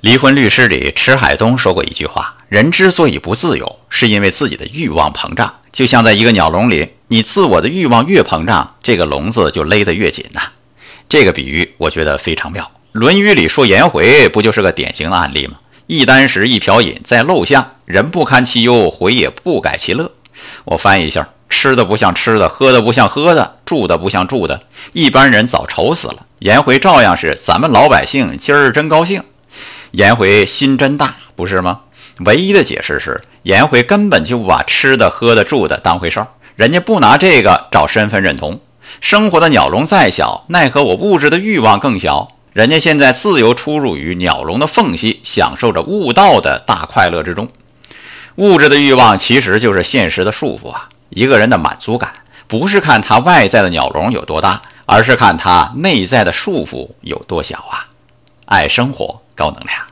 离婚律师里，池海东说过一句话：“人之所以不自由，是因为自己的欲望膨胀。就像在一个鸟笼里，你自我的欲望越膨胀，这个笼子就勒得越紧呐。”这个比喻我觉得非常妙。《论语》里说颜回不就是个典型的案例吗？一箪食，一瓢饮，在陋巷，人不堪其忧，回也不改其乐。我翻译一下：吃的不像吃的，喝的不像喝的，住的不像住的，一般人早愁死了。颜回照样是咱们老百姓，今儿真高兴。颜回心真大，不是吗？唯一的解释是，颜回根本就不把吃的、喝的、住的当回事儿，人家不拿这个找身份认同。生活的鸟笼再小，奈何我物质的欲望更小。人家现在自由出入于鸟笼的缝隙，享受着悟道的大快乐之中。物质的欲望其实就是现实的束缚啊！一个人的满足感，不是看他外在的鸟笼有多大，而是看他内在的束缚有多小啊！爱生活。高能量。